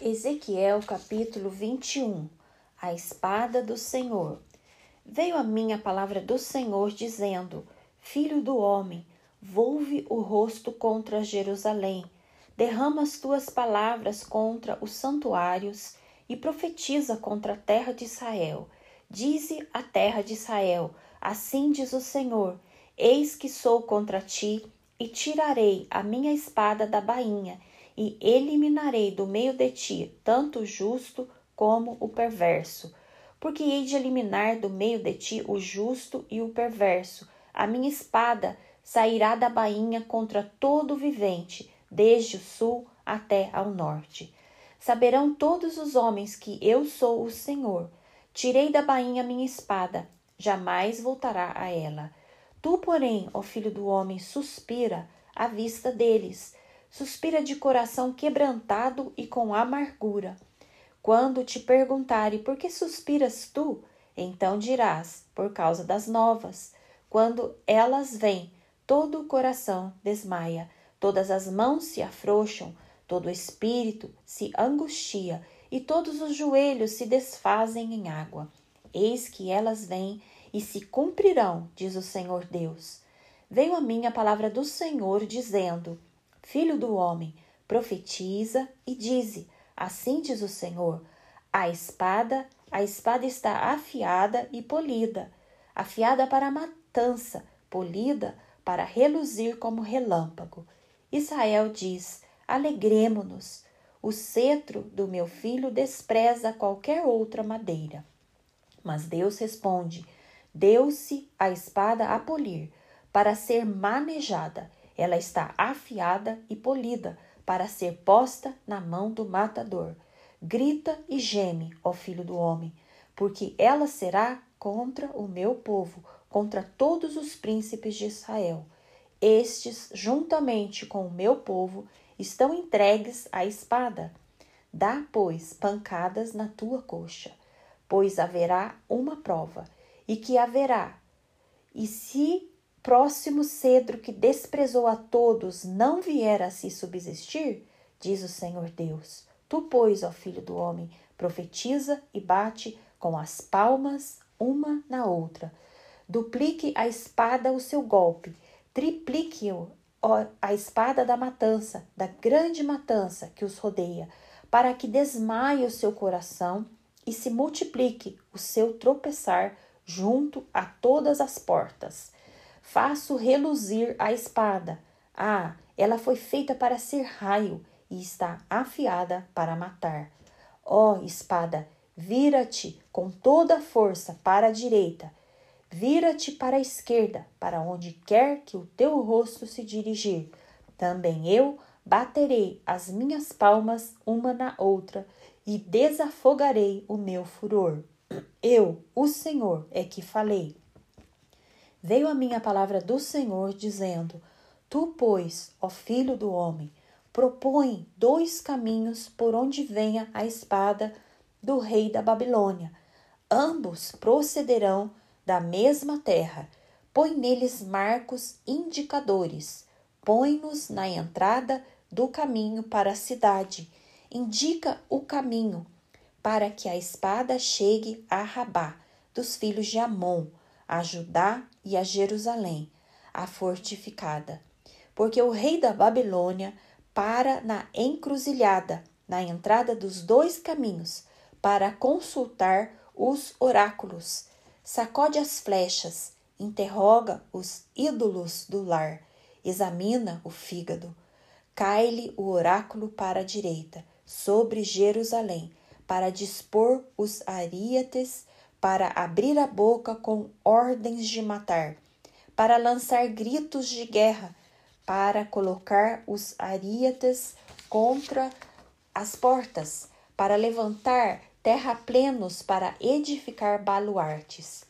Ezequiel capítulo 21 A espada do Senhor. Veio a mim a palavra do Senhor, dizendo: Filho do homem, volve o rosto contra Jerusalém, derrama as tuas palavras contra os santuários e profetiza contra a terra de Israel. Dize a terra de Israel: Assim diz o Senhor: Eis que sou contra ti e tirarei a minha espada da bainha e eliminarei do meio de ti tanto o justo como o perverso. Porque hei de eliminar do meio de ti o justo e o perverso. A minha espada sairá da bainha contra todo vivente, desde o sul até ao norte. Saberão todos os homens que eu sou o Senhor. Tirei da bainha minha espada, jamais voltará a ela. Tu, porém, ó filho do homem, suspira à vista deles suspira de coração quebrantado e com amargura. Quando te perguntarem por que suspiras tu, então dirás, por causa das novas. Quando elas vêm, todo o coração desmaia, todas as mãos se afrouxam, todo o espírito se angustia e todos os joelhos se desfazem em água. Eis que elas vêm e se cumprirão, diz o Senhor Deus. Veio a mim a palavra do Senhor, dizendo: Filho do homem, profetiza e dize: Assim diz o Senhor: A espada, a espada está afiada e polida, afiada para a matança, polida para reluzir como relâmpago. Israel diz: Alegremo-nos. O cetro do meu filho despreza qualquer outra madeira. Mas Deus responde: Deu-se a espada a polir, para ser manejada ela está afiada e polida para ser posta na mão do matador. Grita e geme, ó filho do homem, porque ela será contra o meu povo, contra todos os príncipes de Israel. Estes, juntamente com o meu povo, estão entregues à espada. Dá, pois, pancadas na tua coxa, pois haverá uma prova, e que haverá. E se próximo cedro que desprezou a todos não vier a se subsistir? Diz o Senhor Deus. Tu, pois, ó filho do homem, profetiza e bate com as palmas uma na outra. Duplique a espada o seu golpe, triplique-o a espada da matança, da grande matança que os rodeia, para que desmaie o seu coração e se multiplique o seu tropeçar junto a todas as portas. Faço reluzir a espada. Ah, ela foi feita para ser raio e está afiada para matar. Ó oh, espada, vira-te com toda a força para a direita, vira-te para a esquerda, para onde quer que o teu rosto se dirigir. Também eu baterei as minhas palmas uma na outra e desafogarei o meu furor. Eu, o Senhor, é que falei veio a mim a palavra do Senhor, dizendo: Tu, pois, ó filho do homem, propõe dois caminhos por onde venha a espada do rei da Babilônia. Ambos procederão da mesma terra. Põe neles marcos indicadores. Põe-nos na entrada do caminho para a cidade. Indica o caminho para que a espada chegue a Rabá, dos filhos de Amon, a Judá e a Jerusalém, a fortificada. Porque o rei da Babilônia para na encruzilhada, na entrada dos dois caminhos, para consultar os oráculos. Sacode as flechas, interroga os ídolos do lar, examina o fígado. Cai-lhe o oráculo para a direita, sobre Jerusalém, para dispor os ariates para abrir a boca com ordens de matar, para lançar gritos de guerra, para colocar os ariates contra as portas, para levantar terraplenos para edificar baluartes.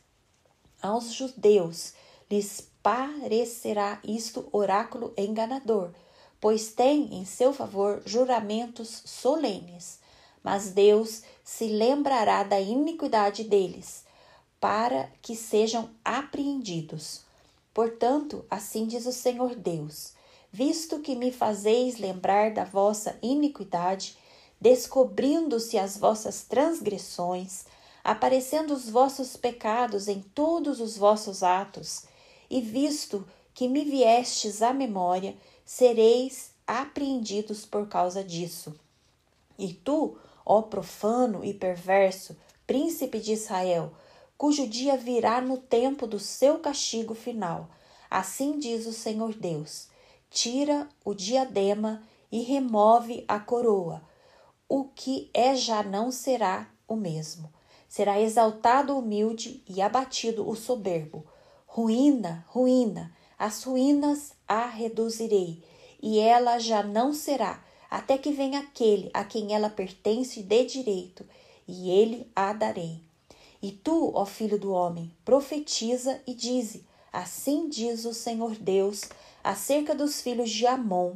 Aos judeus lhes parecerá isto oráculo enganador, pois tem em seu favor juramentos solenes mas Deus se lembrará da iniquidade deles, para que sejam apreendidos. Portanto, assim diz o Senhor Deus: visto que me fazeis lembrar da vossa iniquidade, descobrindo-se as vossas transgressões, aparecendo os vossos pecados em todos os vossos atos, e visto que me viestes à memória, sereis apreendidos por causa disso. E tu, ó profano e perverso, príncipe de Israel, cujo dia virá no tempo do seu castigo final, assim diz o Senhor Deus: tira o diadema e remove a coroa. O que é já não será o mesmo. Será exaltado o humilde e abatido o soberbo. Ruína, ruína, as ruínas a reduzirei, e ela já não será, até que venha aquele a quem ela pertence de direito, e ele a darei. E tu, ó filho do homem, profetiza e dize: Assim diz o Senhor Deus acerca dos filhos de Amon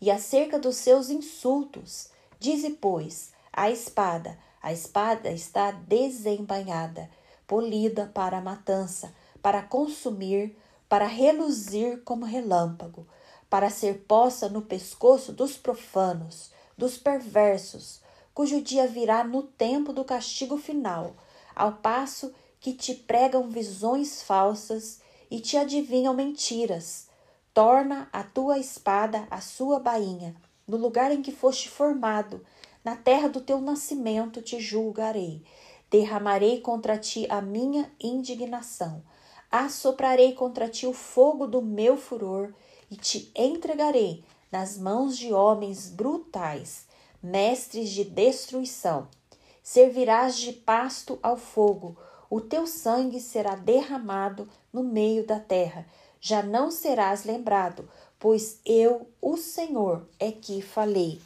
e acerca dos seus insultos. Dize, pois, a espada, a espada está desembainhada, polida para a matança, para consumir, para reluzir como relâmpago, para ser posta no pescoço dos profanos, dos perversos, cujo dia virá no tempo do castigo final, ao passo que te pregam visões falsas e te adivinham mentiras. Torna a tua espada a sua bainha, no lugar em que foste formado, na terra do teu nascimento te julgarei. Derramarei contra ti a minha indignação. Assoprarei contra ti o fogo do meu furor e te entregarei nas mãos de homens brutais, mestres de destruição. Servirás de pasto ao fogo, o teu sangue será derramado no meio da terra. Já não serás lembrado, pois eu, o Senhor, é que falei.